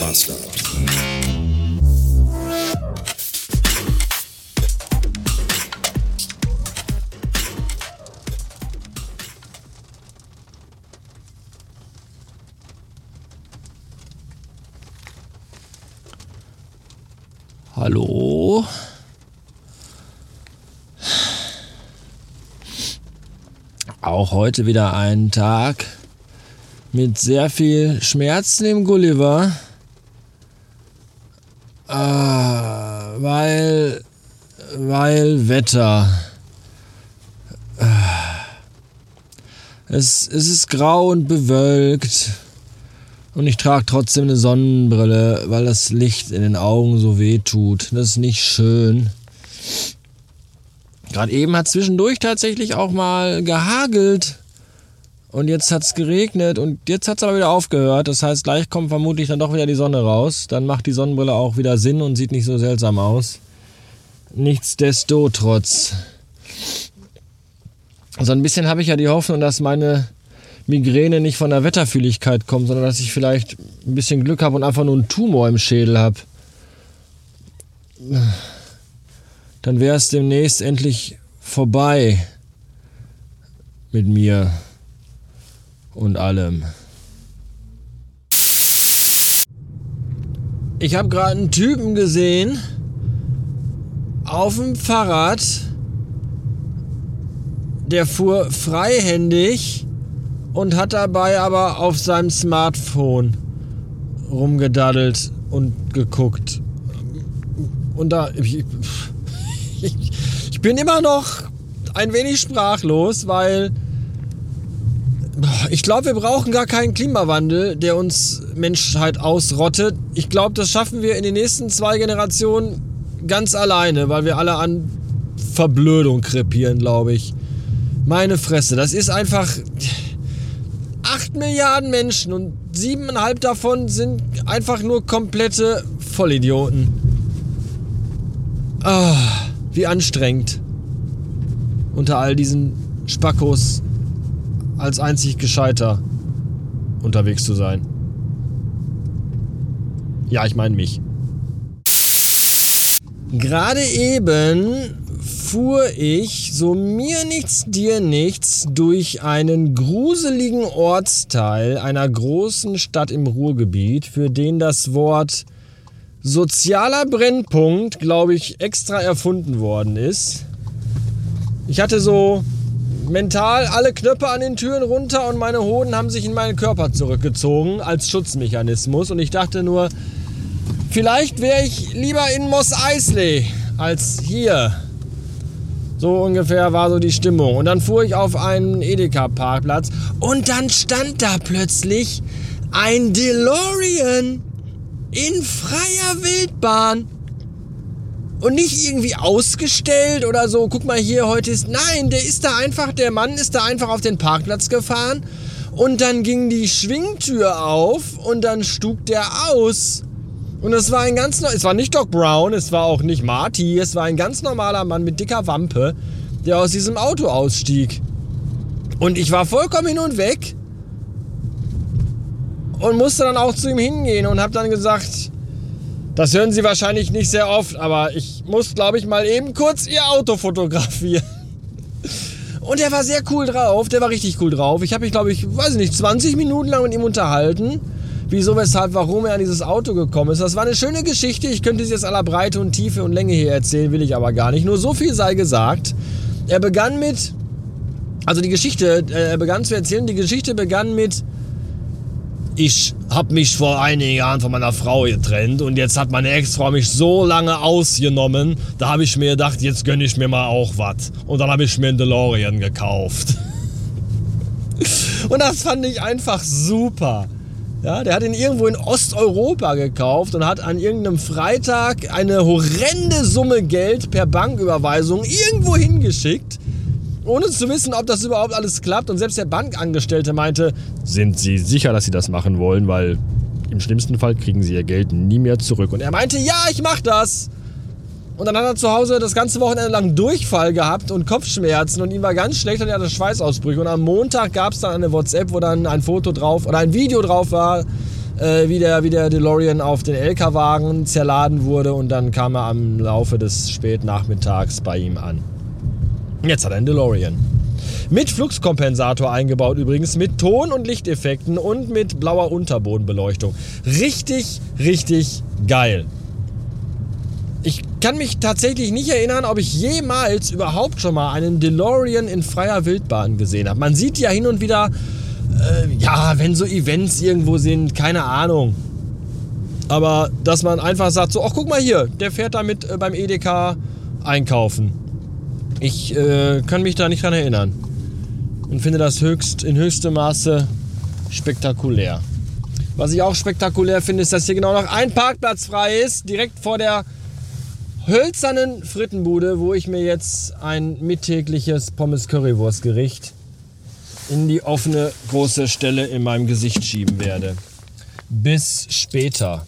Master. Hallo? Auch heute wieder ein Tag mit sehr viel Schmerzen im Gulliver. Ah, weil, weil Wetter. Ah. Es, es ist grau und bewölkt. Und ich trage trotzdem eine Sonnenbrille, weil das Licht in den Augen so weh tut. Das ist nicht schön. Gerade eben hat zwischendurch tatsächlich auch mal gehagelt. Und jetzt hat es geregnet und jetzt hat es aber wieder aufgehört. Das heißt, gleich kommt vermutlich dann doch wieder die Sonne raus. Dann macht die Sonnenbrille auch wieder Sinn und sieht nicht so seltsam aus. Nichtsdestotrotz. So ein bisschen habe ich ja die Hoffnung, dass meine Migräne nicht von der Wetterfühligkeit kommt, sondern dass ich vielleicht ein bisschen Glück habe und einfach nur einen Tumor im Schädel habe. Dann wäre es demnächst endlich vorbei mit mir und allem. Ich habe gerade einen Typen gesehen auf dem Fahrrad, der fuhr freihändig und hat dabei aber auf seinem Smartphone rumgedaddelt und geguckt. Und da. Ich, ich bin immer noch ein wenig sprachlos, weil ich glaube, wir brauchen gar keinen Klimawandel, der uns Menschheit ausrottet. Ich glaube, das schaffen wir in den nächsten zwei Generationen ganz alleine, weil wir alle an Verblödung krepieren, glaube ich. Meine Fresse, das ist einfach 8 Milliarden Menschen und siebeneinhalb davon sind einfach nur komplette Vollidioten. Ah, wie anstrengend. Unter all diesen Spackos als einzig Gescheiter unterwegs zu sein. Ja, ich meine mich. Gerade eben fuhr ich, so mir nichts, dir nichts, durch einen gruseligen Ortsteil einer großen Stadt im Ruhrgebiet, für den das Wort sozialer Brennpunkt, glaube ich, extra erfunden worden ist. Ich hatte so mental alle Knöpfe an den Türen runter und meine Hoden haben sich in meinen Körper zurückgezogen als Schutzmechanismus. Und ich dachte nur, vielleicht wäre ich lieber in Moss Eisley als hier. So ungefähr war so die Stimmung. Und dann fuhr ich auf einen Edeka-Parkplatz und dann stand da plötzlich ein DeLorean in freier Wildbahn. Und nicht irgendwie ausgestellt oder so, guck mal hier, heute ist. Nein, der ist da einfach, der Mann ist da einfach auf den Parkplatz gefahren. Und dann ging die Schwingtür auf und dann stug der aus. Und es war ein ganz, es war nicht Doc Brown, es war auch nicht Marty, es war ein ganz normaler Mann mit dicker Wampe, der aus diesem Auto ausstieg. Und ich war vollkommen hin und weg und musste dann auch zu ihm hingehen und habe dann gesagt, das hören Sie wahrscheinlich nicht sehr oft, aber ich muss, glaube ich, mal eben kurz Ihr Auto fotografieren. Und der war sehr cool drauf, der war richtig cool drauf. Ich habe mich, glaube ich, weiß nicht, 20 Minuten lang mit ihm unterhalten. Wieso, weshalb, warum er an dieses Auto gekommen ist. Das war eine schöne Geschichte. Ich könnte sie jetzt aller Breite und Tiefe und Länge hier erzählen, will ich aber gar nicht. Nur so viel sei gesagt. Er begann mit, also die Geschichte, äh, er begann zu erzählen, die Geschichte begann mit, ich habe mich vor einigen Jahren von meiner Frau getrennt und jetzt hat meine Ex-Frau mich so lange ausgenommen, da habe ich mir gedacht, jetzt gönne ich mir mal auch was. Und dann habe ich mir einen DeLorean gekauft. und das fand ich einfach super. Ja, der hat ihn irgendwo in Osteuropa gekauft und hat an irgendeinem Freitag eine horrende Summe Geld per Banküberweisung irgendwo hingeschickt ohne zu wissen, ob das überhaupt alles klappt. Und selbst der Bankangestellte meinte, sind Sie sicher, dass Sie das machen wollen, weil im schlimmsten Fall kriegen Sie Ihr Geld nie mehr zurück. Und er meinte, ja, ich mach das. Und dann hat er zu Hause das ganze Wochenende lang Durchfall gehabt und Kopfschmerzen und ihm war ganz schlecht und er hatte Schweißausbrüche. Und am Montag gab es dann eine WhatsApp, wo dann ein Foto drauf oder ein Video drauf war, äh, wie, der, wie der DeLorean auf den LK-Wagen zerladen wurde und dann kam er am Laufe des Spätnachmittags bei ihm an. Jetzt hat er einen DeLorean. Mit Fluxkompensator eingebaut übrigens, mit Ton- und Lichteffekten und mit blauer Unterbodenbeleuchtung. Richtig, richtig geil. Ich kann mich tatsächlich nicht erinnern, ob ich jemals überhaupt schon mal einen DeLorean in freier Wildbahn gesehen habe. Man sieht ja hin und wieder, äh, ja, wenn so Events irgendwo sind, keine Ahnung. Aber dass man einfach sagt, so, ach guck mal hier, der fährt damit äh, beim EDK einkaufen. Ich äh, kann mich da nicht dran erinnern. Und finde das höchst, in höchstem Maße spektakulär. Was ich auch spektakulär finde, ist, dass hier genau noch ein Parkplatz frei ist, direkt vor der hölzernen Frittenbude, wo ich mir jetzt ein mittägliches Pommes-Currywurst-Gericht in die offene große Stelle in meinem Gesicht schieben werde. Bis später.